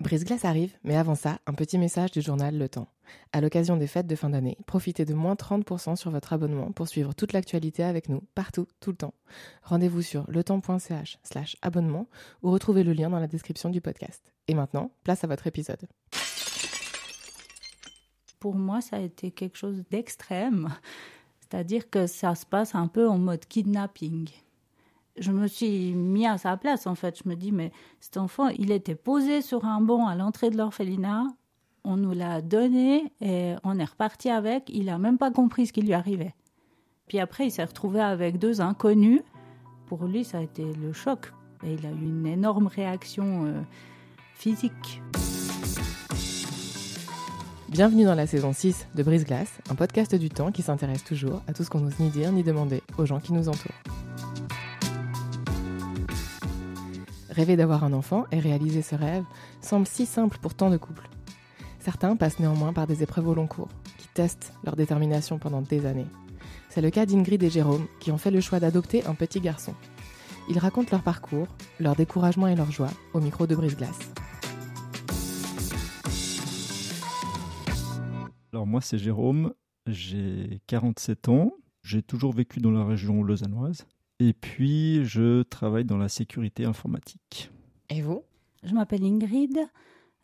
Brise-glace arrive, mais avant ça, un petit message du journal Le Temps. À l'occasion des fêtes de fin d'année, profitez de moins 30% sur votre abonnement pour suivre toute l'actualité avec nous, partout, tout le temps. Rendez-vous sur letemps.ch slash abonnement ou retrouvez le lien dans la description du podcast. Et maintenant, place à votre épisode. Pour moi, ça a été quelque chose d'extrême. C'est-à-dire que ça se passe un peu en mode kidnapping je me suis mis à sa place en fait. Je me dis mais cet enfant, il était posé sur un banc à l'entrée de l'orphelinat. On nous l'a donné et on est reparti avec. Il a même pas compris ce qui lui arrivait. Puis après, il s'est retrouvé avec deux inconnus. Pour lui, ça a été le choc. Et il a eu une énorme réaction euh, physique. Bienvenue dans la saison 6 de Brise Glace, un podcast du temps qui s'intéresse toujours à tout ce qu'on n'ose ni dire ni demander aux gens qui nous entourent. Rêver d'avoir un enfant et réaliser ce rêve semble si simple pour tant de couples. Certains passent néanmoins par des épreuves au long cours, qui testent leur détermination pendant des années. C'est le cas d'Ingrid et Jérôme, qui ont fait le choix d'adopter un petit garçon. Ils racontent leur parcours, leur découragement et leur joie au micro de Brise-Glace. Alors moi c'est Jérôme, j'ai 47 ans, j'ai toujours vécu dans la région lausannoise. Et puis, je travaille dans la sécurité informatique. Et vous? Je m'appelle Ingrid.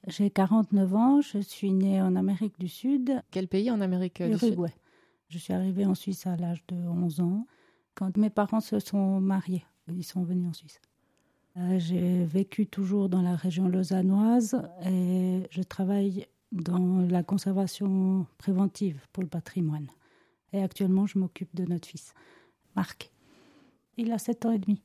J'ai 49 ans. Je suis née en Amérique du Sud. Quel pays en Amérique du Sud? Uruguay. Je suis arrivée en Suisse à l'âge de 11 ans, quand mes parents se sont mariés. Ils sont venus en Suisse. Euh, j'ai vécu toujours dans la région lausannoise et je travaille dans la conservation préventive pour le patrimoine. Et actuellement, je m'occupe de notre fils, Marc. Il a 7 ans et demi.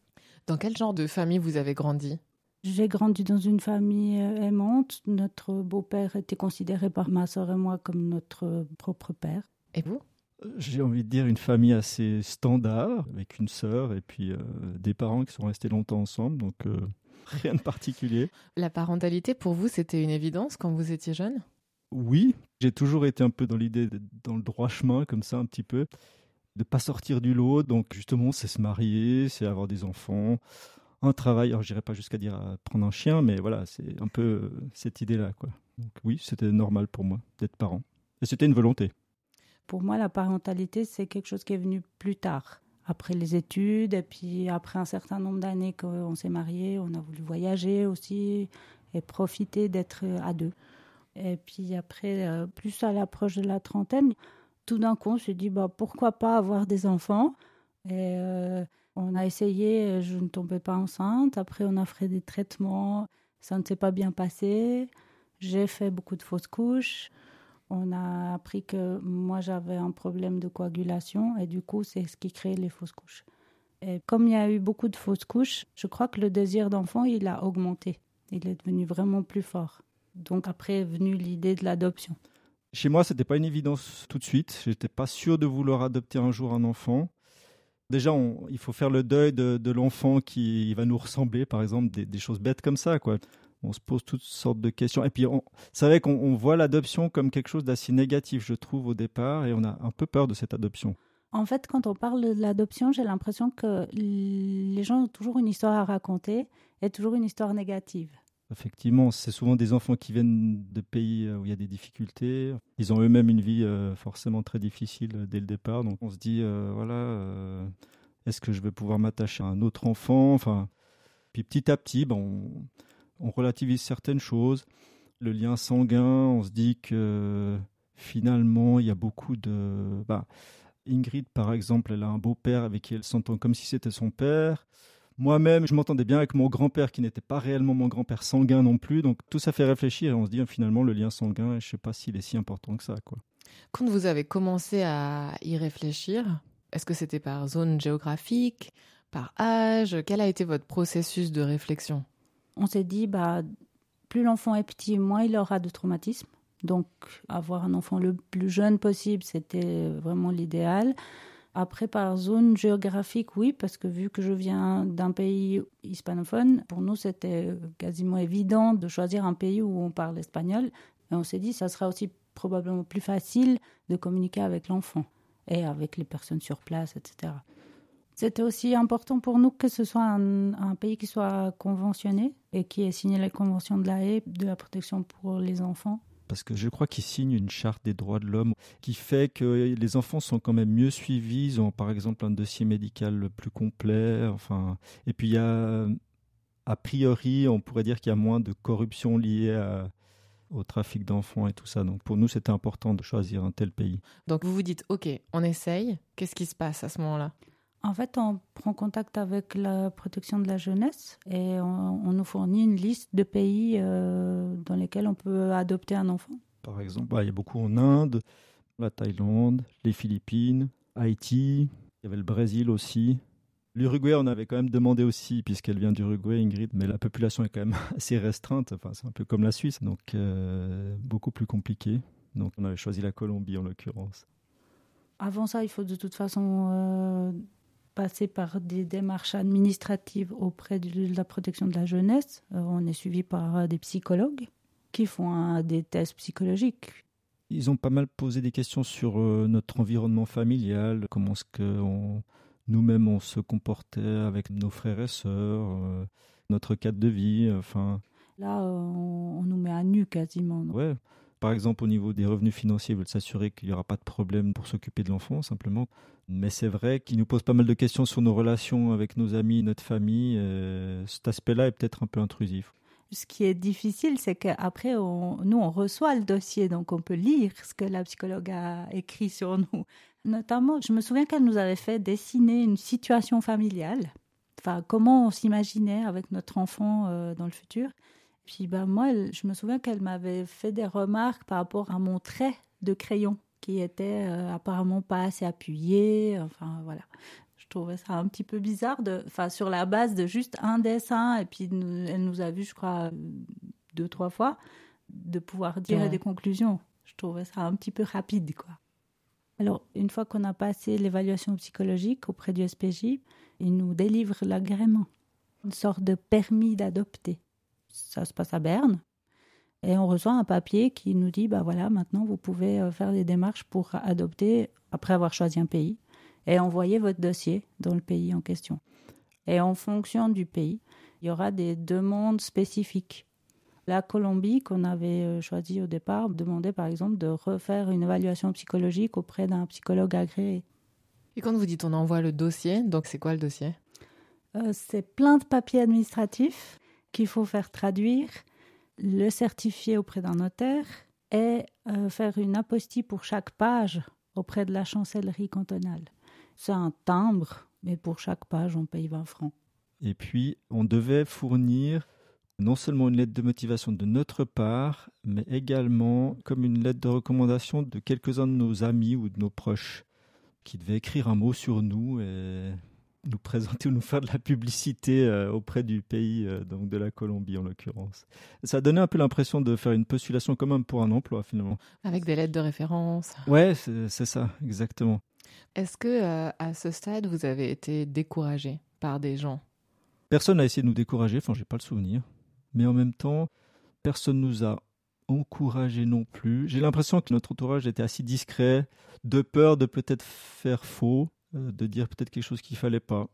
Dans quel genre de famille vous avez grandi? J'ai grandi dans une famille euh, aimante. Notre beau-père était considéré par ma soeur et moi comme notre propre père. Et vous? Euh, j'ai envie de dire une famille assez standard, avec une sœur et puis euh, des parents qui sont restés longtemps ensemble, donc rien de particulier. La parentalité, pour vous, c'était une évidence quand vous étiez jeune? Oui, j'ai toujours été un peu dans l'idée, dans le droit chemin, comme ça, un petit peu de pas sortir du lot. Donc justement, c'est se marier, c'est avoir des enfants, un travail. Alors j'irai pas jusqu'à dire euh, prendre un chien, mais voilà, c'est un peu euh, cette idée-là, quoi. Donc oui, c'était normal pour moi d'être parent, et c'était une volonté. Pour moi, la parentalité, c'est quelque chose qui est venu plus tard, après les études, et puis après un certain nombre d'années qu'on s'est marié, on a voulu voyager aussi et profiter d'être à deux. Et puis après, euh, plus à l'approche de la trentaine, tout d'un coup, on s'est dit bah, pourquoi pas avoir des enfants? Et euh, on a essayé, je ne tombais pas enceinte. Après, on a fait des traitements, ça ne s'est pas bien passé. J'ai fait beaucoup de fausses couches. On a appris que moi, j'avais un problème de coagulation et du coup, c'est ce qui crée les fausses couches. Et comme il y a eu beaucoup de fausses couches, je crois que le désir d'enfant, il a augmenté. Il est devenu vraiment plus fort. Donc après est venue l'idée de l'adoption. Chez moi, c'était pas une évidence tout de suite. J'étais pas sûr de vouloir adopter un jour un enfant. Déjà, il faut faire le deuil de, l'enfant qui va nous ressembler, par exemple, des, choses bêtes comme ça, quoi. On se pose toutes sortes de questions. Et puis, c'est vrai qu'on voit l'adoption comme quelque chose d'assez négatif, je trouve, au départ, et on a un peu peur de cette adoption. En fait, quand on parle de l'adoption, j'ai l'impression que les gens ont toujours une histoire à raconter et toujours une histoire négative. Effectivement, c'est souvent des enfants qui viennent de pays euh, où il y a des difficultés. Ils ont eux-mêmes une vie euh, forcément très difficile euh, dès le départ. Donc on se dit, voilà, est-ce que je vais pouvoir m'attacher à un autre enfant? Enfin, puis petit à petit, bon, on, relativise certaines choses. Le lien sanguin, on se dit que finalement, il y a beaucoup de... Bah, Ingrid, par exemple, elle a un beau-père avec qui elle s'entend comme si c'était son père. Moi-même, je m'entendais bien avec mon grand-père qui n'était pas réellement mon grand-père sanguin non plus. Donc tout ça fait réfléchir et on se dit finalement le lien sanguin, je ne sais pas s'il est si important que ça. Quoi. Quand vous avez commencé à y réfléchir, est-ce que c'était par zone géographique, par âge? Quel a été votre processus de réflexion? On s'est dit, bah, plus l'enfant est petit, moins il aura de traumatisme. Donc, avoir un enfant le plus jeune possible, c'était vraiment l'idéal. Après, par zone géographique, oui, parce que vu que je viens d'un pays hispanophone, pour nous, c'était quasiment évident de choisir un pays où on parle espagnol. Et on s'est dit, ça sera aussi probablement plus facile de communiquer avec l'enfant et avec les personnes sur place, etc. C'était aussi important pour nous que ce soit un, pays qui soit conventionné et qui ait signé la convention de la haie de la protection pour les enfants. Parce que je crois qu'il signe une charte des droits de l'homme qui fait que les enfants sont quand même mieux suivis. Ils ont par exemple un dossier médical plus complet. Enfin, et puis il a priori, on pourrait dire qu'il y a moins de corruption liée au trafic d'enfants et tout ça. Donc pour nous, c'était important de choisir un tel pays. Donc vous vous dites, OK, on essaye. Qu'est-ce qui se passe à ce moment-là? En fait, on prend contact avec la protection de la jeunesse et on, nous fournit une liste de pays euh, dans lesquels on peut adopter un enfant. Par exemple, bah, il y a beaucoup en Inde, la Thaïlande, les Philippines, Haïti, il y avait le Brésil aussi. L'Uruguay, on avait quand même demandé aussi, puisqu'elle vient d'Uruguay, Ingrid, mais la population est quand même assez restreinte. Enfin, c'est un peu comme la Suisse, donc euh, beaucoup plus compliqué. Donc, on avait choisi la Colombie en l'occurrence. Avant ça, il faut de toute façon euh, passer par des démarches administratives auprès de la protection de la jeunesse. Euh, on est suivi par euh, des psychologues qui font des tests psychologiques. Ils ont pas mal posé des questions sur euh, notre environnement familial, comment est-ce que nous-mêmes on se comportait avec nos frères et sœurs, notre cadre de vie, enfin. Là, on, nous met à nu quasiment. Ouais. Par exemple, au niveau des revenus financiers, ils veulent s'assurer qu'il n'y aura pas de problème pour s'occuper de l'enfant, simplement. Mais c'est vrai qu'il nous pose pas mal de questions sur nos relations avec nos amis, notre famille. cet aspect-là est peut-être un peu intrusif. Ce qui est difficile, c'est qu'après, nous, on reçoit le dossier, donc on peut lire ce que la psychologue a écrit sur nous. Notamment, je me souviens qu'elle nous avait fait dessiner une situation familiale, enfin, comment on s'imaginait avec notre enfant euh, dans le futur. Puis ben, moi, je me souviens qu'elle m'avait fait des remarques par rapport à mon trait de crayon qui était euh, apparemment pas assez appuyé. Enfin voilà, je trouvais ça un petit peu bizarre de, enfin sur la base de juste un dessin et puis elle nous a vu, je crois, deux trois fois, de pouvoir dire des conclusions. Je trouvais ça un petit peu rapide quoi. Alors, une fois qu'on a passé l'évaluation psychologique auprès du SPJ, il nous délivre l'agrément, une sorte de permis d'adopter ça se passe à Berne. Et on reçoit un papier qui nous dit, bah voilà, maintenant vous pouvez euh, faire des démarches pour adopter après avoir choisi un pays et envoyer votre dossier dans le pays en question. Et en fonction du pays, il y aura des demandes spécifiques. La Colombie, qu'on avait euh, choisi au départ, demandait par exemple de refaire une évaluation psychologique auprès d'un psychologue agréé. Et quand vous dites on envoie le dossier, donc c'est quoi le dossier? Euh, C'est plein de papiers administratifs qu'il faut faire traduire, le certifier auprès d'un notaire et euh, faire une apostille pour chaque page auprès de la chancellerie cantonale. C'est un timbre, mais pour chaque page, on paye 20 francs. Et puis, on devait fournir non seulement une lettre de motivation de notre part, mais également comme une lettre de recommandation de quelques-uns de nos amis ou de nos proches qui devaient écrire un mot sur nous et nous présenter ou nous faire de la publicité euh, auprès du pays, euh, donc de la Colombie en l'occurrence. Ça a donné un peu l'impression de faire une postulation quand même pour un emploi finalement. Avec des lettres de référence. Ouais, c'est ça, exactement. Est-ce que euh, à ce stade vous avez été découragé par des gens? Personne n'a essayé de nous décourager, enfin j'ai pas le souvenir, mais en même temps personne nous a encouragé non plus. J'ai l'impression que notre entourage était assez discret, de peur de peut-être faire faux de dire peut-être quelque chose qu'il fallait pas.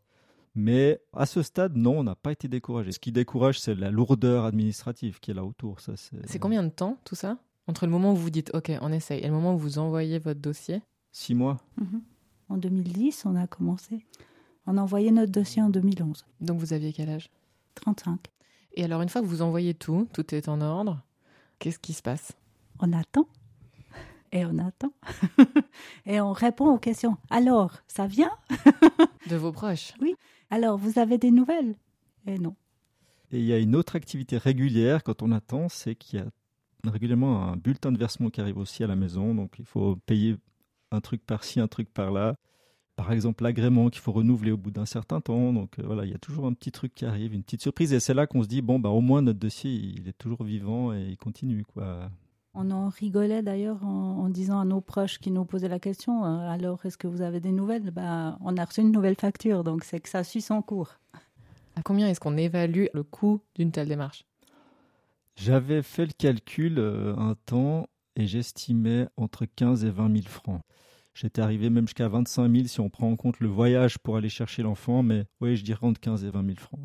Mais à ce stade, non, on n'a pas été découragé. Ce qui décourage, c'est la lourdeur administrative qui est là autour. Ça, c'est combien de temps tout ça? Entre le moment où vous dites OK, on essaye, et le moment où vous envoyez votre dossier? Six mois. Mhm. En 2010, on a commencé. On a envoyé notre dossier en 2011. Donc vous aviez quel âge? 35. Et alors, une fois que vous envoyez tout, tout est en ordre, qu'est-ce qui se passe? On attend et on attend. et on répond aux questions. Alors, ça vient? De vos proches Oui. Alors, vous avez des nouvelles? Et non. Et il y a une autre activité régulière quand on attend, c'est qu'il y a régulièrement un bulletin de versement qui arrive aussi à la maison. Donc il faut payer un truc par-ci, un truc par-là. Par exemple, l'agrément qu'il faut renouveler au bout d'un certain temps. Donc euh, voilà, il y a toujours un petit truc qui arrive, une petite surprise. Et c'est là qu'on se dit, bon, bah, au moins notre dossier, il est toujours vivant et il continue. quoi. On en rigolait d'ailleurs en, disant à nos proches qui nous posaient la question euh, alors est-ce que vous avez des nouvelles? Bah, On a reçu une nouvelle facture, donc c'est que ça suit son cours. À combien est-ce qu'on évalue le coût d'une telle démarche? J'avais fait le calcul euh, un temps et j'estimais entre 15 et 20 000 francs. J'étais arrivé même jusqu'à 25 000 si on prend en compte le voyage pour aller chercher l'enfant, mais oui, je dirais entre 15 et 20 000 francs.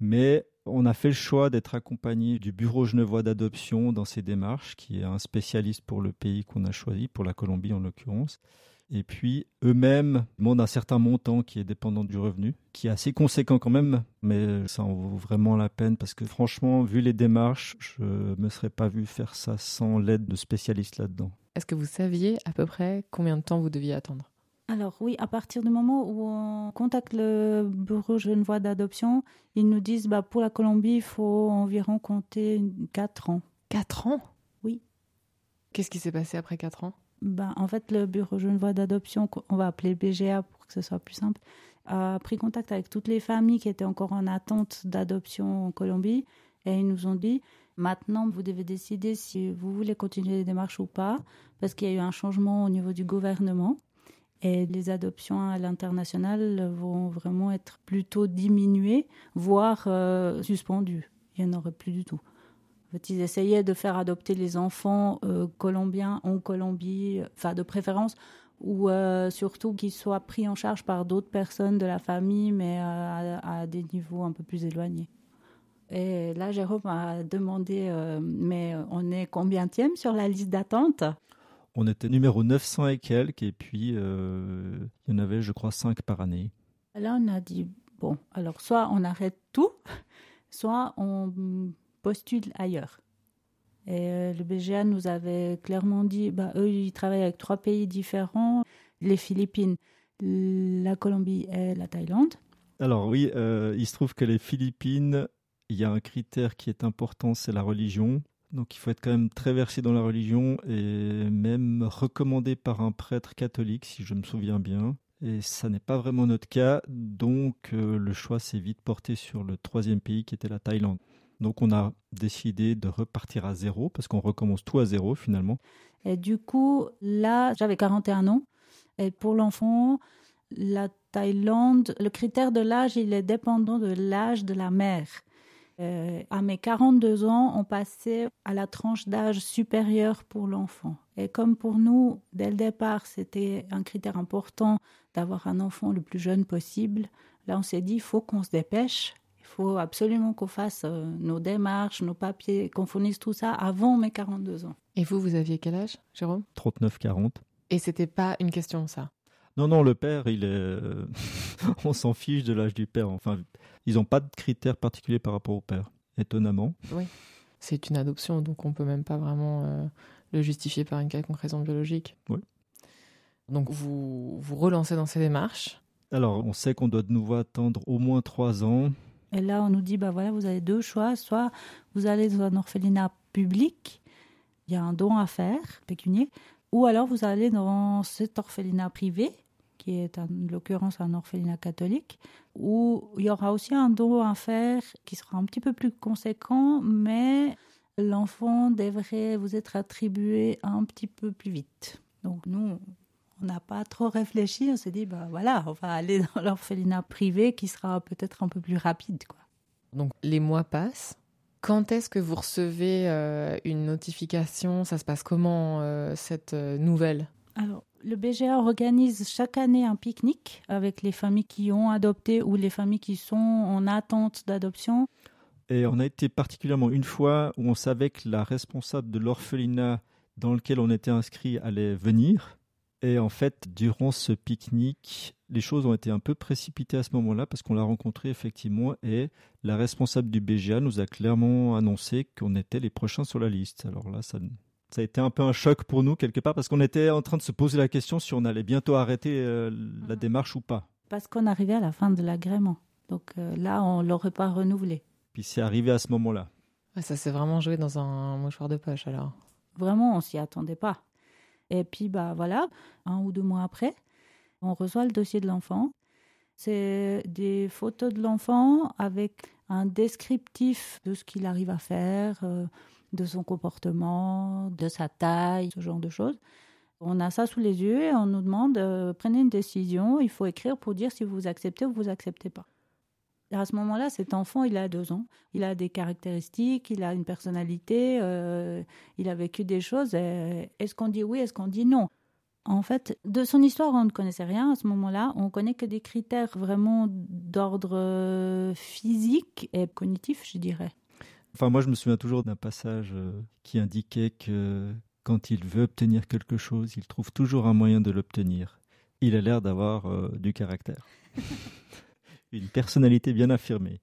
Mais on a fait le choix d'être accompagné du Bureau genevois d'adoption dans ces démarches, qui est un spécialiste pour le pays qu'on a choisi, pour la Colombie en l'occurrence. Et puis, eux-mêmes demandent un certain montant qui est dépendant du revenu, qui est assez conséquent quand même, mais ça en vaut vraiment la peine parce que franchement, vu les démarches, je ne me serais pas vu faire ça sans l'aide de spécialistes là-dedans. Est-ce que vous saviez à peu près combien de temps vous deviez attendre? Alors oui, à partir du moment où on contacte le bureau genevois d'adoption, ils nous disent bah pour la Colombie, il faut environ compter 4 ans. 4 ans? Oui. Qu'est-ce qui s'est passé après 4 ans? Bah, En fait, le bureau genevois d'adoption, on va appeler BGA pour que ce soit plus simple, a pris contact avec toutes les familles qui étaient encore en attente d'adoption en Colombie et ils nous ont dit maintenant vous devez décider si vous voulez continuer les démarches ou pas parce qu'il y a eu un changement au niveau du gouvernement. Et les adoptions à l'international vont vraiment être plutôt diminuées, voire euh, suspendues. Il n'y en aurait plus du tout. Ils essayaient de faire adopter les enfants euh, colombiens en Colombie, enfin de préférence, ou euh, surtout qu'ils soient pris en charge par d'autres personnes de la famille, mais à, des niveaux un peu plus éloignés. Et là, Jérôme a demandé, mais on est combienième sur la liste d'attente? On était numéro 900 et quelques, et puis euh, il y en avait, je crois, 5 par année. Là, on a dit, bon, alors soit on arrête tout, soit on postule ailleurs. Et euh, le BGA nous avait clairement dit, bah, eux, ils travaillent avec trois pays différents, les Philippines, la Colombie et la Thaïlande. Alors oui, euh, il se trouve que les Philippines, il y a un critère qui est important, c'est la religion. Donc il faut être quand même très versé dans la religion et même recommandé par un prêtre catholique, si je me souviens bien. Et ça n'est pas vraiment notre cas, donc euh, le choix s'est vite porté sur le troisième pays qui était la Thaïlande. Donc on a décidé de repartir à zéro, parce qu'on recommence tout à zéro finalement. Et du coup, là, j'avais 41 ans. Et pour l'enfant, la Thaïlande, le critère de l'âge, il est dépendant de l'âge de la mère. Euh, à mes 42 ans, on passait à la tranche d'âge supérieure pour l'enfant. Et comme pour nous, dès le départ, c'était un critère important d'avoir un enfant le plus jeune possible, là on s'est dit, il faut qu'on se dépêche, il faut absolument qu'on fasse euh, nos démarches, nos papiers, qu'on fournisse tout ça avant mes 42 ans. Et vous, vous aviez quel âge, Jérôme? 39-40. Et c'était pas une question, ça? Non, non, le père, il est. Euh, on s'en fiche de l'âge du père. Enfin, ils n'ont pas de critères particuliers par rapport au père, étonnamment. Oui. C'est une adoption, donc on peut même pas vraiment euh, le justifier par une quelconque raison biologique. Oui. Donc vous vous relancez dans ces démarches. Alors, on sait qu'on doit de nouveau attendre au moins trois ans. Et là, on nous dit, bah voilà, vous avez deux choix. Soit vous allez dans un orphelinat public, il y a un don à faire, pécunier, ou alors vous allez dans cet orphelinat privé, qui est en l'occurrence un orphelinat catholique, où il y aura aussi un don à faire qui sera un petit peu plus conséquent, mais l'enfant devrait vous être attribué un petit peu plus vite. Donc nous, on n'a pas trop réfléchi, on s'est dit, bah voilà, on va aller dans l'orphelinat privé qui sera peut-être un peu plus rapide. Quoi. Donc les mois passent. Quand est-ce que vous recevez euh, une notification? Ça se passe comment euh, cette euh, nouvelle? Alors, le BGA organise chaque année un pique-nique avec les familles qui ont adopté ou les familles qui sont en attente d'adoption. Et on a été particulièrement une fois où on savait que la responsable de l'orphelinat dans lequel on était inscrit allait venir. Et en fait, durant ce pique-nique, les choses ont été un peu précipitées à ce moment-là parce qu'on l'a rencontré effectivement et la responsable du BGA nous a clairement annoncé qu'on était les prochains sur la liste. Alors là, ça, ça a été un peu un choc pour nous quelque part parce qu'on était en train de se poser la question si on allait bientôt arrêter euh, la démarche ou pas. Parce qu'on arrivait à la fin de l'agrément. Donc euh, là, on l'aurait pas renouvelé. Puis c'est arrivé à ce moment-là. ça s'est vraiment joué dans un mouchoir de poche alors. Vraiment, on s'y attendait pas. Et puis bah voilà, un ou deux mois après, on reçoit le dossier de l'enfant. C'est des photos de l'enfant avec un descriptif de ce qu'il arrive à faire, euh, de son comportement, de sa taille, ce genre de choses. On a ça sous les yeux et on nous demande euh, prenez une décision. Il faut écrire pour dire si vous acceptez ou vous acceptez pas. à ce moment-là, cet enfant, il a deux ans. Il a des caractéristiques, il a une personnalité, euh, il a vécu des choses. Est-ce qu'on dit oui, est-ce qu'on dit non? En fait, de son histoire, on ne connaissait rien à ce moment-là. On connaît que des critères vraiment d'ordre euh, physique et cognitif, je dirais. Enfin, moi, je me souviens toujours d'un passage qui indiquait que quand il veut obtenir quelque chose, il trouve toujours un moyen de l'obtenir. Il a l'air d'avoir euh, du caractère. Une personnalité bien affirmée.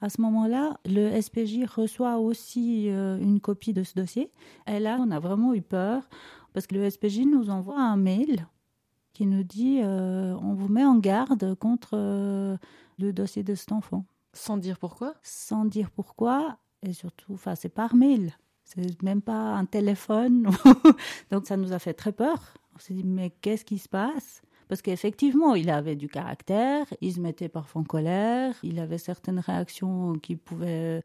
À ce moment-là, le SPJ reçoit aussi euh, une copie de ce dossier. Et là, on a vraiment eu peur parce que le SPJ nous envoie un mail qui nous dit euh, on vous met en garde contre le dossier de cet enfant. Sans dire pourquoi? Sans dire pourquoi et surtout, enfin, c'est par mail. C'est même pas un téléphone. Donc ça nous a fait très peur. On s'est dit, mais qu'est-ce qui se passe? Parce qu'effectivement, il avait du caractère, il se mettait parfois en colère, il avait certaines réactions qui pouvaient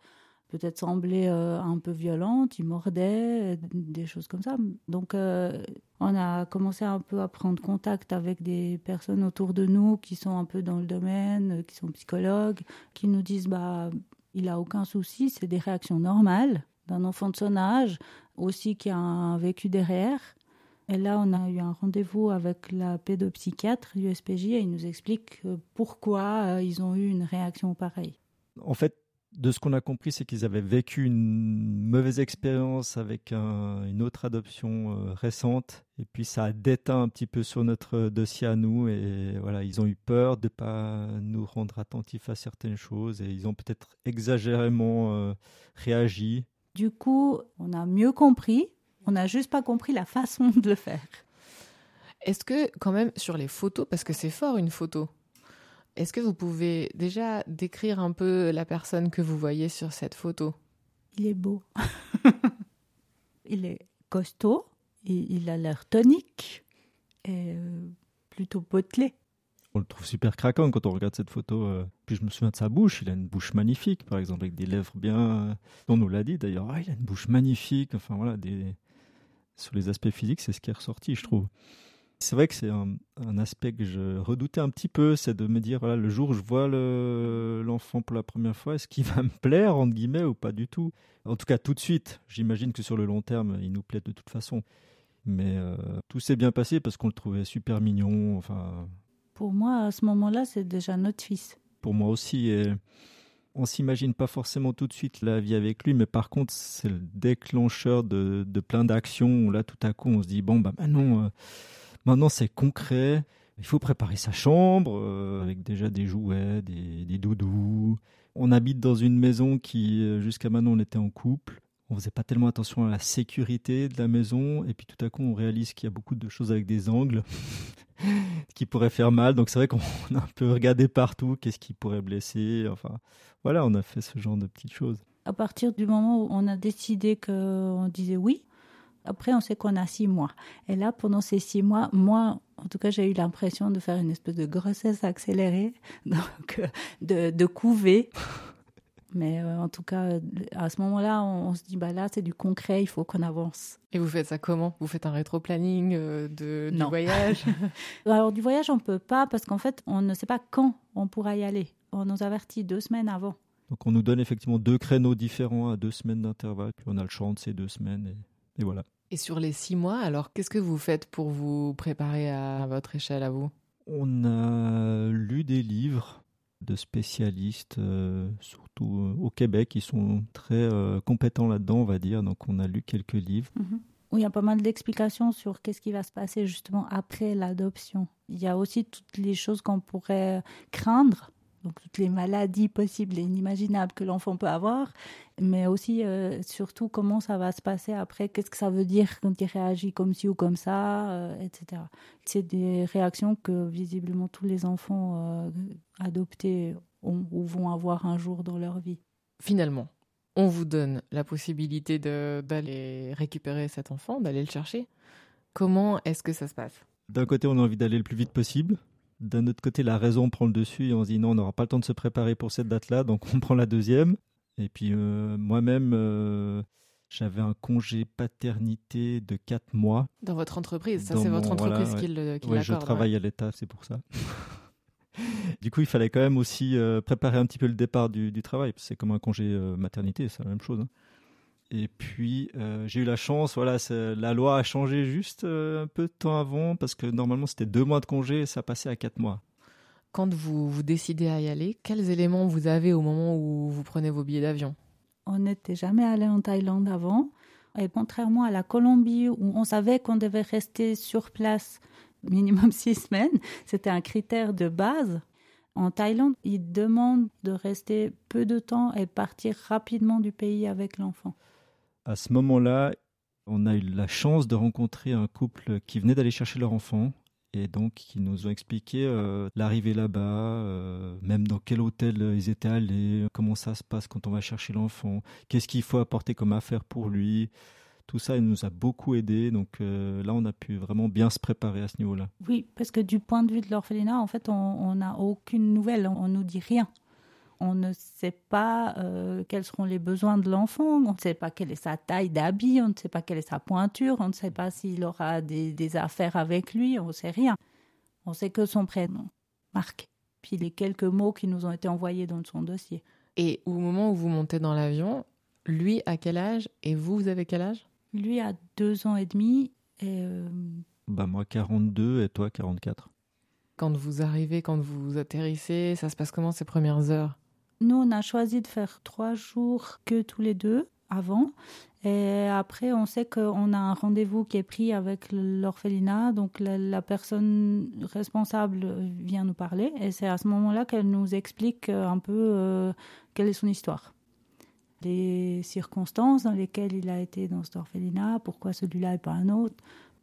peut-être sembler euh, un peu violentes, il mordait, des choses comme ça. Donc euh, on a commencé un peu à prendre contact avec des personnes autour de nous qui sont un peu dans le domaine, qui sont psychologues, qui nous disent, bah, il a aucun souci, c'est des réactions normales d'un enfant de son âge, aussi qui a un vécu derrière. Et là, on a eu un rendez-vous avec la pédopsychiatre du SPJ et il nous explique pourquoi euh, ils ont eu une réaction pareille. En fait, de ce qu'on a compris, c'est qu'ils avaient vécu une mauvaise expérience avec une autre adoption euh, récente, et puis ça a déteint un petit peu sur notre dossier à nous, et voilà, ils ont eu peur de ne pas nous rendre attentifs à certaines choses, et ils ont peut-être exagérément euh, réagi. Du coup, on a mieux compris, on n'a juste pas compris la façon de le faire. Est-ce que quand même sur les photos, parce que c'est fort une photo, est-ce que vous pouvez déjà décrire un peu la personne que vous voyez sur cette photo? Il est beau. il est costaud, il, a l'air tonique et euh, plutôt potelé on le trouve super craquant quand on regarde cette photo. Euh. Puis je me souviens de sa bouche. Il a une bouche magnifique, par exemple, avec des lèvres bien. Euh, on nous l'a dit d'ailleurs. Ah, il a une bouche magnifique. Enfin voilà, des... sur les aspects physiques, c'est ce qui est ressorti, je trouve. C'est vrai que c'est un, aspect que je redoutais un petit peu, c'est de me dire voilà, le jour où je vois l'enfant pour la première fois, est-ce qu'il va me plaire entre guillemets ou pas du tout? En tout cas, tout de suite. J'imagine que sur le long terme, il nous plaît de toute façon. Mais euh, tout s'est bien passé parce qu'on le trouvait super mignon. Enfin, pour moi, à ce moment-là, c'est déjà notre fils. Pour moi aussi. Et on s'imagine pas forcément tout de suite la vie avec lui, mais par contre, c'est le déclencheur de, plein d'actions là, tout à coup, on se dit bon, bah maintenant, euh, maintenant c'est concret. Il faut préparer sa chambre euh, avec déjà des jouets, des, des, doudous. On habite dans une maison qui, euh, jusqu'à maintenant, on était en couple. On faisait pas tellement attention à la sécurité de la maison, et puis tout à coup, on réalise qu'il y a beaucoup de choses avec des angles. qui pourrait faire mal. Donc c'est vrai qu'on a un peu regardé partout, qu'est-ce qui pourrait blesser. Enfin, voilà, on a fait ce genre de petites choses. À partir du moment où on a décidé qu'on disait oui, après on sait qu'on a six mois. Et là, pendant ces six mois, moi, en tout cas, j'ai eu l'impression de faire une espèce de grossesse accélérée, donc euh, de, de couver. Mais euh, en tout cas, à ce moment-là, on, se dit, bah là, c'est du concret, il faut qu'on avance. Et vous faites ça comment? Vous faites un rétro-planning euh, de, du voyage? Alors, du voyage, on ne peut pas parce qu'en fait, on ne sait pas quand on pourra y aller. On nous avertit deux semaines avant. Donc, on nous donne effectivement deux créneaux différents à deux semaines d'intervalle, puis on a le champ de ces deux semaines, et, et voilà. Et sur les six mois, alors, qu'est-ce que vous faites pour vous préparer à votre échelle, à vous? On a lu des livres de spécialistes, euh, surtout euh, au Québec, qui sont très euh, compétents là-dedans, on va dire. Donc, on a lu quelques livres. Mhm. Oui, il y a pas mal d'explications sur qu'est-ce qui va se passer justement après l'adoption. Il y a aussi toutes les choses qu'on pourrait craindre donc toutes les maladies possibles et inimaginables que l'enfant peut avoir, mais aussi euh, surtout comment ça va se passer après, qu'est-ce que ça veut dire quand il réagit comme ci ou comme ça, euh, etc. C'est des réactions que visiblement tous les enfants euh, adoptés ou, ou vont avoir un jour dans leur vie. Finalement, on vous donne la possibilité d'aller récupérer cet enfant, d'aller le chercher. Comment est-ce que ça se passe? D'un côté, on a envie d'aller le plus vite possible. D'un autre côté, la raison prend le dessus et on se dit non, on n'aura pas le temps de se préparer pour cette date-là, donc on prend la deuxième. Et puis euh, moi-même, euh, j'avais un congé paternité de 4 mois. Dans votre entreprise Ça, c'est votre entreprise qui, le, qui ouais, Je travaille à l'État, c'est pour ça. du coup, il fallait quand même aussi euh, préparer un petit peu le départ du, travail. C'est comme un congé maternité, c'est la même chose. Hein. Et puis, euh, j'ai eu la chance, voilà, la loi a changé juste un peu de temps avant, parce que normalement, c'était deux mois de congé et ça passait à quatre mois. Quand vous, vous décidez à y aller, quels éléments vous avez au moment où vous prenez vos billets d'avion? On n'était jamais allé en Thaïlande avant. Et contrairement à la Colombie, où on savait qu'on devait rester sur place minimum six semaines. C'était un critère de base. En Thaïlande, ils demandent de rester peu de temps et partir rapidement du pays avec l'enfant. À ce moment-là, on a eu la chance de rencontrer un couple qui venait d'aller chercher leur enfant et donc qui nous ont expliqué euh, l'arrivée là-bas, euh, même dans quel hôtel ils étaient allés, comment ça se passe quand on va chercher l'enfant, qu'est-ce qu'il faut apporter comme affaire pour lui. Tout ça, il nous a beaucoup aidé. Donc euh, là, on a pu vraiment bien se préparer à ce niveau-là. Oui, parce que du point de vue de l'orphelinat, en fait, on n'a aucune nouvelle. On nous dit rien. On ne sait pas euh, quels seront les besoins de l'enfant. On ne sait pas quelle est sa taille d'habit. On ne sait pas quelle est sa pointure. On ne sait pas s'il aura des, des affaires avec lui. On ne sait rien. On sait que son prénom, Marc. Puis les quelques mots qui nous ont été envoyés dans son dossier. Et au moment où vous montez dans l'avion, lui a quel âge et vous, vous avez quel âge? Lui a deux ans et demi. Et euh, Bah moi 42 et toi 44. Quand vous arrivez, quand vous atterrissez, ça se passe comment ces premières heures? Nous, on a choisi de faire trois jours que tous les deux avant. Et après, on sait qu'on a un rendez-vous qui est pris avec l'orphelinat. Donc, la, personne responsable vient nous parler. Et c'est à ce moment-là qu'elle nous explique un peu euh, quelle est son histoire les circonstances dans lesquelles il a été dans cet orphelinat, pourquoi celui-là et pas un autre.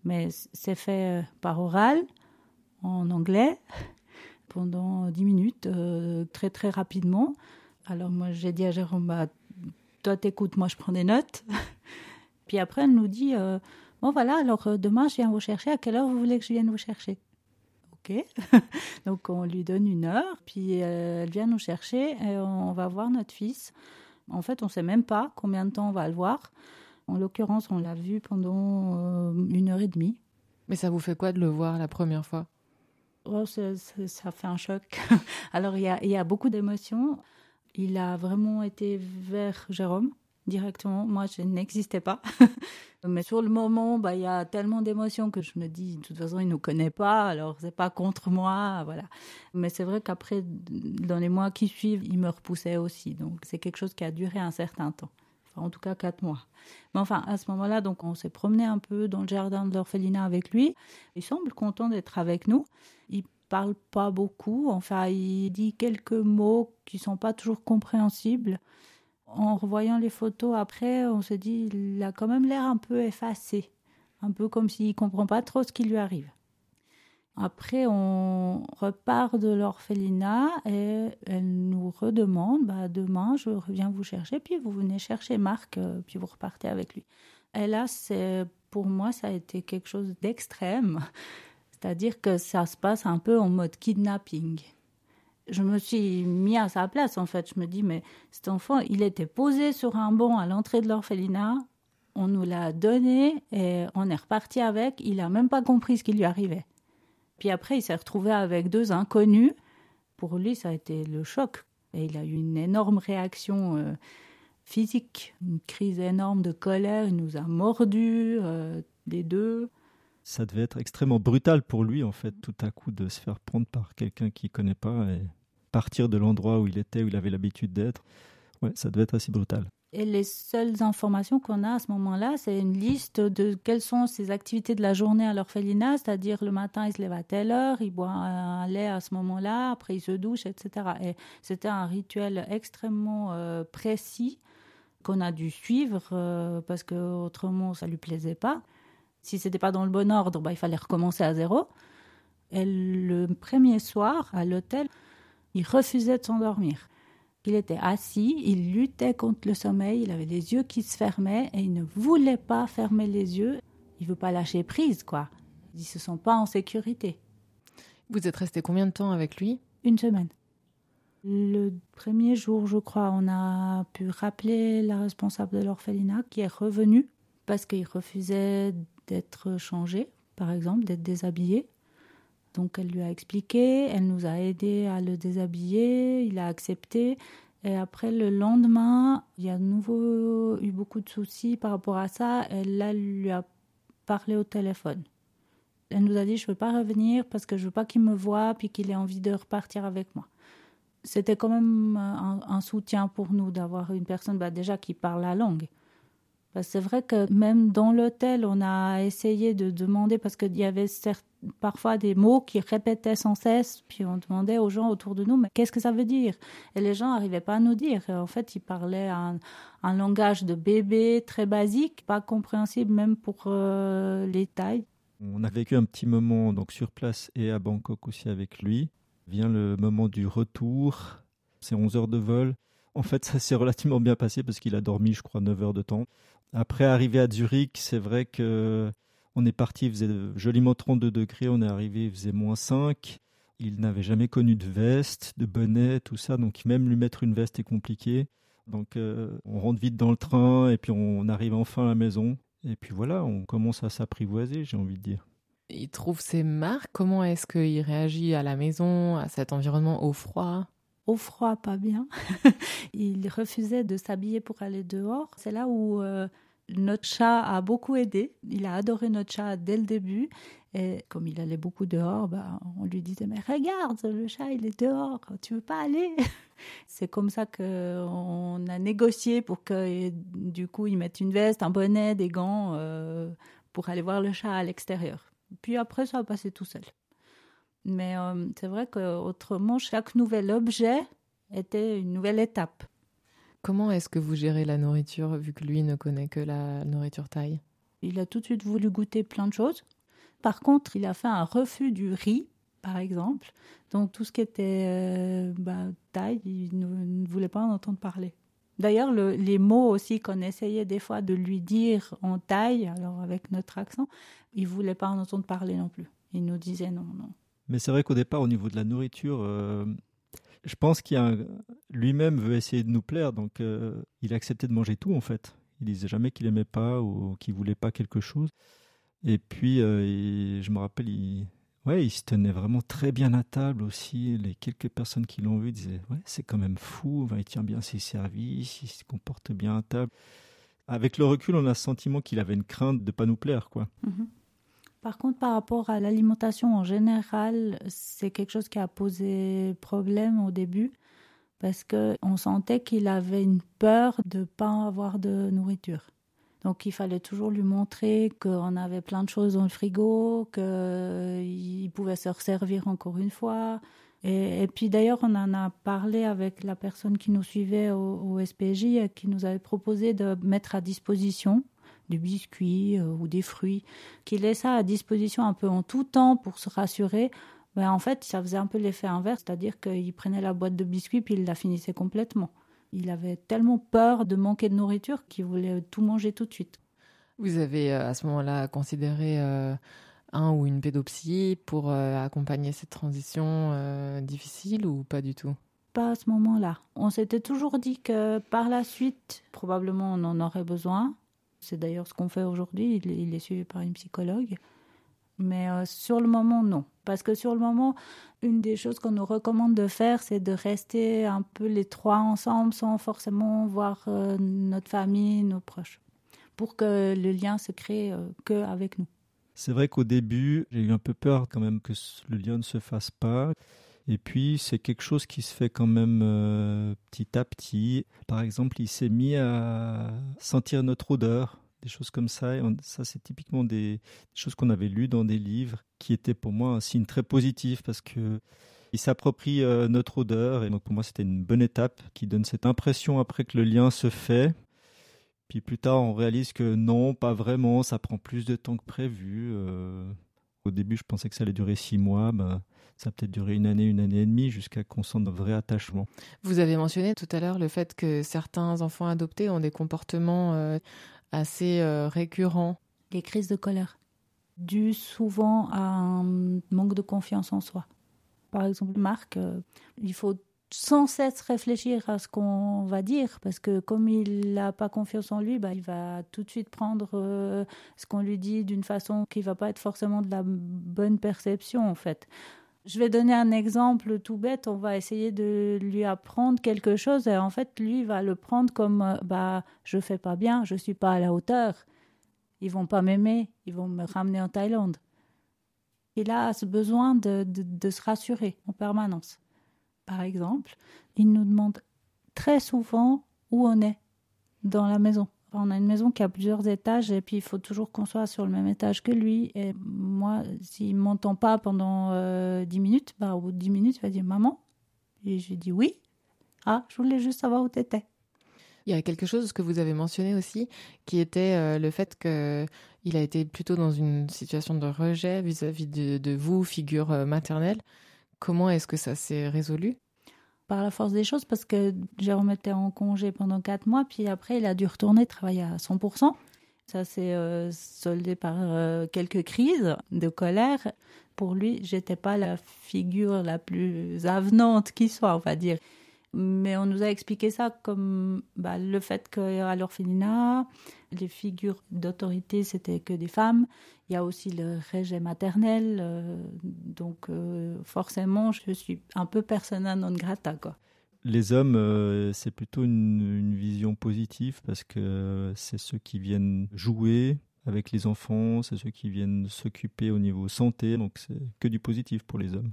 Mais c'est fait euh, par oral, en anglais, pendant dix minutes, euh, très très rapidement. Alors moi j'ai dit à Jérôme, bah, toi t'écoutes, moi je prends des notes. Puis après elle nous dit, euh, bon voilà, alors demain je viens vous chercher, à quelle heure vous voulez que je vienne vous chercher? Donc on lui donne une heure, puis elle vient nous chercher et on va voir notre fils. En fait, on ne sait même pas combien de temps on va le voir. En l'occurrence, on l'a vu pendant euh, une heure et demie. Mais ça vous fait quoi de le voir la première fois? Oh, Ça fait un choc. Alors, il y a, beaucoup d'émotions. Il a vraiment été vers Jérôme directement. Moi, je n'existais pas. Mais sur le moment, bah, il y a tellement d'émotions que je me dis, de toute façon, il ne nous connaît pas, alors c'est pas contre moi, voilà. Mais c'est vrai qu'après, dans les mois qui suivent, il me repoussait aussi. Donc, c'est quelque chose qui a duré un certain temps. En tout cas, quatre mois. Mais enfin, à ce moment-là, donc, on s'est promené un peu dans le jardin de l'orphelinat avec lui. Il semble content d'être avec nous. Il parle pas beaucoup. Enfin, il dit quelques mots qui sont pas toujours compréhensibles en revoyant les photos après, on se dit, il a quand même l'air un peu effacé, un peu comme s'il comprend pas trop ce qui lui arrive. Après, on repart de l'orphelinat et elle nous redemande, bah, demain, je reviens vous chercher, puis vous venez chercher Marc, euh, puis vous repartez avec lui. Et là, c'est, pour moi, ça a été quelque chose d'extrême. C'est-à-dire que ça se passe un peu en mode kidnapping je me suis mis à sa place en fait. Je me dis mais cet enfant, il était posé sur un banc à l'entrée de l'orphelinat. On nous l'a donné et on est reparti avec. Il a même pas compris ce qui lui arrivait. Puis après, il s'est retrouvé avec deux inconnus. Pour lui, ça a été le choc. Et il a eu une énorme réaction euh, physique, une crise énorme de colère. Il nous a mordus, euh, les deux ça devait être extrêmement brutal pour lui, en fait, tout à coup, de se faire prendre par quelqu'un qu'il ne connaît pas et partir de l'endroit où il était, où il avait l'habitude d'être. Ouais, ça devait être assez brutal. Et les seules informations qu'on a à ce moment-là, c'est une liste de quelles sont ses activités de la journée à l'orphelinat, c'est-à-dire le matin, il se lève à telle heure, il boit un lait à ce moment-là, après il se douche, etc. Et c'était un rituel extrêmement euh, précis qu'on a dû suivre euh, parce que autrement ça lui plaisait pas. Si c'était pas dans le bon ordre, bah, il fallait recommencer à zéro. Et le premier soir, à l'hôtel, Il refusait de s'endormir. Il était assis, il luttait contre le sommeil, il avait les yeux qui se fermaient et il ne voulait pas fermer les yeux. Il veut pas lâcher prise, quoi. Ils se sont pas en sécurité. Vous êtes resté combien de temps avec lui? Une semaine. Le premier jour, je crois, on a pu rappeler la responsable de l'orphelinat qui est revenue parce qu'il refusait d'être changé, par exemple, d'être déshabillé. Donc elle lui a expliqué, elle nous a aidé à le déshabiller, il a accepté. Et après, le lendemain, il y a de nouveau eu beaucoup de soucis par rapport à ça. Elle lui a parlé au téléphone. Elle nous a dit, je ne veux pas revenir parce que je veux pas qu'il me voie puis qu'il ait envie de repartir avec moi. C'était quand même un, soutien pour nous d'avoir une personne bah, déjà qui parle la langue. C'est vrai que même dans l'hôtel, on a essayé de demander parce qu'il y avait parfois des mots qui répétaient sans cesse, puis on demandait aux gens autour de nous, mais qu'est-ce que ça veut dire? Et les gens n'arrivaient pas à nous dire. en fait, ils parlaient un, un, langage de bébé très basique, pas compréhensible même pour euh, les tailles. On a vécu un petit moment donc sur place et à Bangkok aussi avec lui. Vient le moment du retour. C'est 11 heures de vol. En fait, ça s'est relativement bien passé parce qu'il a dormi, je crois, 9 heures de temps. Après, arrivé à Zurich, c'est vrai que on est parti, il faisait joliment 32 degrés, on est arrivé, il faisait moins 5. Il n'avait jamais connu de veste, de bonnet, tout ça, donc même lui mettre une veste est compliqué. Donc euh, on rentre vite dans le train et puis on arrive enfin à la maison. Et puis voilà, on commence à s'apprivoiser, j'ai envie de dire. Il trouve ses marques. Comment est-ce qu'il réagit à la maison, à cet environnement au froid? Au froid, pas bien. il refusait de s'habiller pour aller dehors. C'est là où euh, notre chat a beaucoup aidé. Il a adoré notre chat dès le début. Et comme il allait beaucoup dehors, bah, on lui disait Mais regarde, le chat, il est dehors, tu veux pas aller? C'est comme ça qu'on a négocié pour que, du coup, il mette une veste, un bonnet, des gants euh, pour aller voir le chat à l'extérieur. Puis après, ça a passé tout seul. Mais euh, c'est vrai qu'autrement, chaque nouvel objet était une nouvelle étape. Comment est-ce que vous gérez la nourriture, vu que lui ne connaît que la nourriture thaï? Il a tout de suite voulu goûter plein de choses. Par contre, il a fait un refus du riz, par exemple. Donc tout ce qui était euh, bah, thaï, il ne, voulait pas en entendre parler. D'ailleurs, les mots aussi qu'on essayait des fois de lui dire en thaï, alors avec notre accent, il voulait pas en entendre parler non plus. Il nous disait non, non. Mais c'est vrai qu'au départ, au niveau de la nourriture, euh, je pense qu'il lui-même veut essayer de nous plaire, donc euh, il a accepté de manger tout en fait. Il disait jamais qu'il aimait pas ou qu'il voulait pas quelque chose. Et puis, euh, je me rappelle, il, ouais, il se tenait vraiment très bien à table aussi. Les quelques personnes qui l'ont vu disaient, ouais, c'est quand même fou. il tient bien ses services, il se comporte bien à table. Avec le recul, on a le sentiment qu'il avait une crainte de pas nous plaire, quoi. Mhm. Par contre, par rapport à l'alimentation en général, c'est quelque chose qui a posé problème au début parce qu'on sentait qu'il avait une peur de ne pas avoir de nourriture. Donc il fallait toujours lui montrer qu'on avait plein de choses dans le frigo, qu'il pouvait se resservir encore une fois. Et, puis d'ailleurs, on en a parlé avec la personne qui nous suivait au, au SPJ et qui nous avait proposé de mettre à disposition du biscuit euh, ou des fruits, qu'il laissa à disposition un peu en tout temps pour se rassurer, ben en fait, ça faisait un peu l'effet inverse, c'est-à-dire qu'il prenait la boîte de biscuits puis il la finissait complètement. Il avait tellement peur de manquer de nourriture qu'il voulait tout manger tout de suite. Vous avez euh, à ce moment-là considéré euh, un ou une pédopsie pour accompagner cette transition difficile ou pas du tout? Pas à ce moment-là. On s'était toujours dit que par la suite, probablement on en aurait besoin. C'est d'ailleurs ce qu'on fait aujourd'hui. Il, est suivi par une psychologue. Mais euh, sur le moment, non. Parce que sur le moment, une des choses qu'on nous recommande de faire, c'est de rester un peu les trois ensemble sans forcément voir euh, notre famille, nos proches, pour que le lien se crée euh, que avec nous. C'est vrai qu'au début, j'ai eu un peu peur quand même que le lien ne se fasse pas. Et puis, c'est quelque chose qui se fait quand même euh, petit à petit. Par exemple, il s'est mis à sentir notre odeur, des choses comme ça. Ça, c'est typiquement des, choses qu'on avait lues dans des livres, qui étaient pour moi un signe très positif parce que il s'approprie euh, notre odeur. Et donc, pour moi, c'était une bonne étape qui donne cette impression après que le lien se fait. Puis plus tard, on réalise que non, pas vraiment, ça prend plus de temps que prévu. Euh. Au début, je pensais que ça allait durer six mois. Bah, ça a peut-être duré une année, une année et demie, jusqu'à qu'on sente un vrai attachement. Vous avez mentionné tout à l'heure le fait que certains enfants adoptés ont des comportements euh, assez euh, récurrents. Les crises de colère, dues souvent à un manque de confiance en soi. Par exemple, Marc, euh, il faut sans cesse réfléchir à ce qu'on va dire, parce que comme il n'a pas confiance en lui, bah, il va tout de suite prendre euh, ce qu'on lui dit d'une façon qui va pas être forcément de la bonne perception, en fait. Je vais donner un exemple tout bête. On va essayer de lui apprendre quelque chose et en fait, lui va le prendre comme euh, bah je fais pas bien, je suis pas à la hauteur. Ils vont pas m'aimer, ils vont me ramener en Thaïlande. Il a ce besoin de, de se rassurer en permanence par exemple, il nous demande très souvent où on est dans la maison. On a une maison qui a plusieurs étages et puis il faut toujours qu'on soit sur le même étage que lui. Et moi, s'il ne m'entend pas pendant euh, dix 10 minutes, bah, au bout de 10 minutes, il va dire Maman Et j'ai dit Oui. Ah, je voulais juste savoir où tu étais. Il y a quelque chose que vous avez mentionné aussi, qui était euh, le fait qu'il a été plutôt dans une situation de rejet vis-à-vis de, vous, figure euh, maternelle. Comment est-ce que ça s'est résolu? Par la force des choses, parce que Jérôme était en congé pendant quatre mois, puis après, il a dû retourner travailler à 100%. Ça s'est euh, soldé par euh, quelques crises de colère. Pour lui, j'étais pas la figure la plus avenante qui soit, on va dire. Mais on nous a expliqué ça comme bah, le fait qu'à l'orphelinat, les figures d'autorité, c'était que des femmes. Il y a aussi le rejet maternel. Euh, donc, euh, forcément, je suis un peu persona non grata. Quoi. Les hommes, euh, c'est plutôt une, une, vision positive parce que c'est ceux qui viennent jouer avec les enfants, c'est ceux qui viennent s'occuper au niveau santé. Donc, c'est que du positif pour les hommes.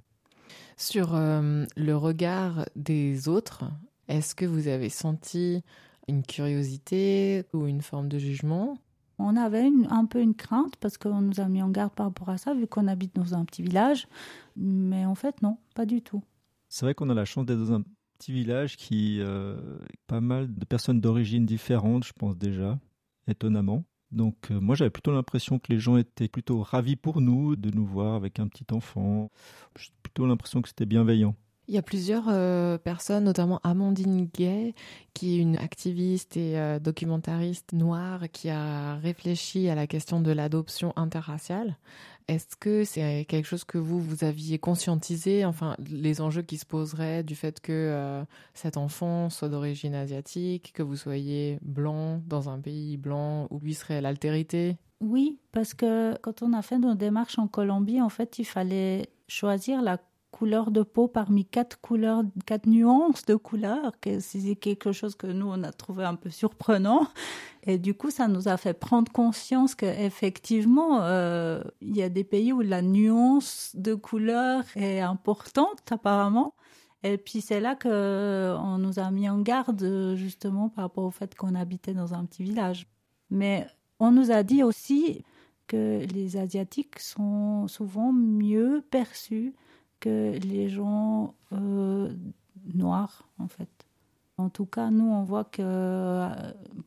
Sur euh, le regard des autres, est-ce que vous avez senti une curiosité ou une forme de jugement? On avait un peu une crainte parce qu'on nous a mis en garde par rapport à ça, vu qu'on habite dans un petit village. Mais en fait, non, pas du tout. C'est vrai qu'on a la chance d'être dans un petit village qui euh, pas mal de personnes d'origine différentes, je pense déjà, étonnamment. Donc euh, moi j'avais plutôt l'impression que les gens étaient plutôt ravis pour nous de nous voir avec un petit enfant. J'ai plutôt l'impression que c'était bienveillant. Il y a plusieurs euh, personnes, notamment Amandine Gay, qui est une activiste et euh, documentariste noire qui a réfléchi à la question de l'adoption interraciale. Est-ce que c'est quelque chose que vous, vous aviez conscientisé, enfin, les enjeux qui se poseraient du fait que euh, cet enfant soit d'origine asiatique, que vous soyez blanc dans un pays blanc, où lui serait l'altérité? Oui, parce que quand on a fait nos démarches en Colombie, en fait, il fallait choisir la couleur de peau parmi quatre couleurs, quatre nuances de couleurs, c'est quelque chose que nous on a trouvé un peu surprenant. Et du coup, ça nous a fait prendre conscience qu'effectivement, euh, il y a des pays où la nuance de couleur est importante apparemment. Et puis c'est là que on nous a mis en garde justement par rapport au fait qu'on habitait dans un petit village. Mais on nous a dit aussi que les Asiatiques sont souvent mieux perçus que les gens euh, noirs, en fait. En tout cas, nous, on voit que euh,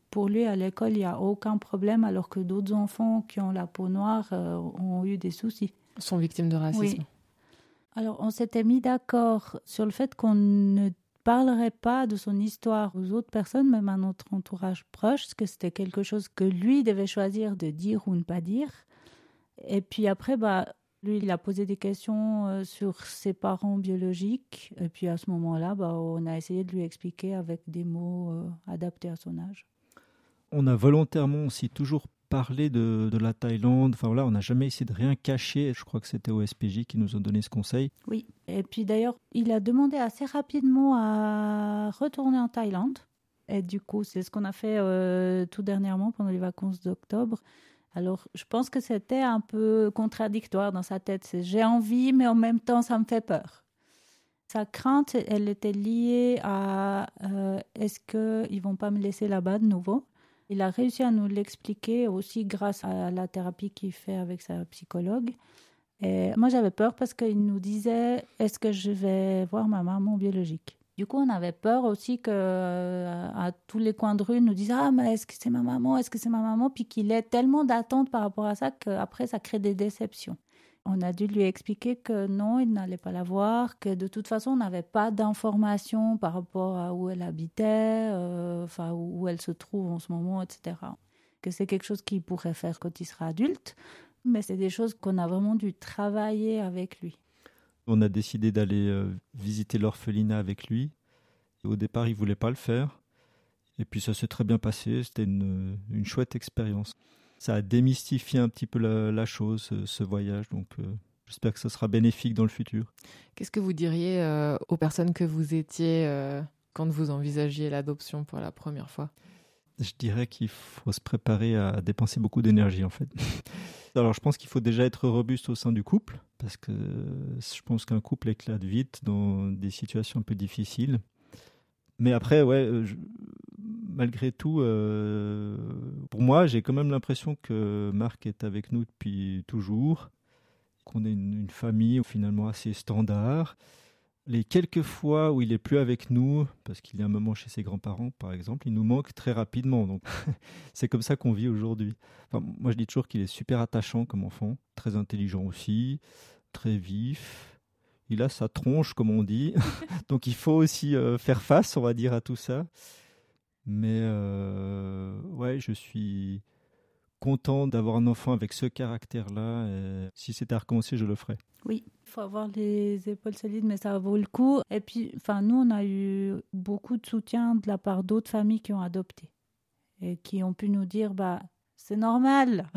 pour lui, à l'école, il n'y a aucun problème, alors que d'autres enfants qui ont la peau noire euh, ont eu des soucis. Sont victimes de racisme. Alors, on s'était mis d'accord sur le fait qu'on ne parlerait pas de son histoire aux autres personnes, même à notre entourage proche, parce que c'était quelque chose que lui devait choisir de dire ou ne pas dire. Et puis après, bah, lui, il a posé des questions euh, sur ses parents biologiques. Et puis à ce moment-là, bah, on a essayé de lui expliquer avec des mots euh, adaptés à son âge. On a volontairement aussi toujours parlé de, de la Thaïlande. Enfin voilà, on n'a jamais essayé de rien cacher. Je crois que c'était au SPJ qui nous ont donné ce conseil. Oui. Et puis d'ailleurs, il a demandé assez rapidement à retourner en Thaïlande. Et du coup, c'est ce qu'on a fait euh, tout dernièrement pendant les vacances d'octobre. Alors, je pense que c'était un peu contradictoire dans sa tête. J'ai envie, mais en même temps, ça me fait peur. Sa crainte, elle était liée à euh, est-ce qu'ils vont pas me laisser là-bas de nouveau? Il a réussi à nous l'expliquer aussi grâce à la thérapie qu'il fait avec sa psychologue. Et moi, j'avais peur parce qu'il nous disait est-ce que je vais voir ma maman biologique? Du coup, on avait peur aussi que euh, à tous les coins de rue nous disent ah mais est-ce que c'est ma maman, est-ce que c'est ma maman, puis qu'il ait tellement d'attentes par rapport à ça qu'après ça crée des déceptions. On a dû lui expliquer que non, il n'allait pas la voir, que de toute façon, on n'avait pas d'informations par rapport à où elle habitait, euh, où elle se trouve en ce moment, etc. Que c'est quelque chose qu'il pourrait faire quand il sera adulte, mais c'est des choses qu'on a vraiment dû travailler avec lui. On a décidé d'aller euh, visiter l'orphelinat avec lui. Au départ, il voulait pas le faire. Et puis ça s'est très bien passé. C'était une, une chouette expérience ça a démystifié un petit peu la, chose, ce, voyage. Donc, euh, j'espère que ça sera bénéfique dans le futur. Qu'est-ce que vous diriez euh, aux personnes que vous étiez euh, quand vous envisagiez l'adoption pour la première fois? Je dirais qu'il faut se préparer à dépenser beaucoup d'énergie, en fait. Alors, je pense qu'il faut déjà être robuste au sein du couple, parce que je pense qu'un couple éclate vite dans des situations un peu difficiles. Mais après, ouais, malgré tout, euh, pour moi, j'ai quand même l'impression que Marc est avec nous depuis toujours, qu'on est une, famille finalement assez standard. Les quelques fois où il est plus avec nous, parce qu'il a un moment chez ses grands-parents, par exemple, il nous manque très rapidement. Donc, c'est comme ça qu'on vit aujourd'hui. moi, je dis toujours qu'il est super attachant comme enfant, très intelligent aussi, très vif. Il a sa tronche, comme on dit. donc, il faut aussi euh, faire face, on va dire, à tout ça. Mais euh, ouais, je suis content d'avoir un enfant avec ce caractère-là. Si c'était à recommencer, je le ferais. Oui, il faut avoir les épaules solides, mais ça vaut le coup. Et puis, enfin, nous, on a eu beaucoup de soutien de la part d'autres familles qui ont adopté et qui ont pu nous dire, bah, c'est normal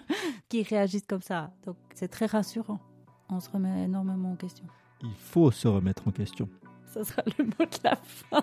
qu'ils réagissent comme ça. Donc, c'est très rassurant. On se remet énormément en question. Il faut se remettre en question. Ça sera le mot de la fin.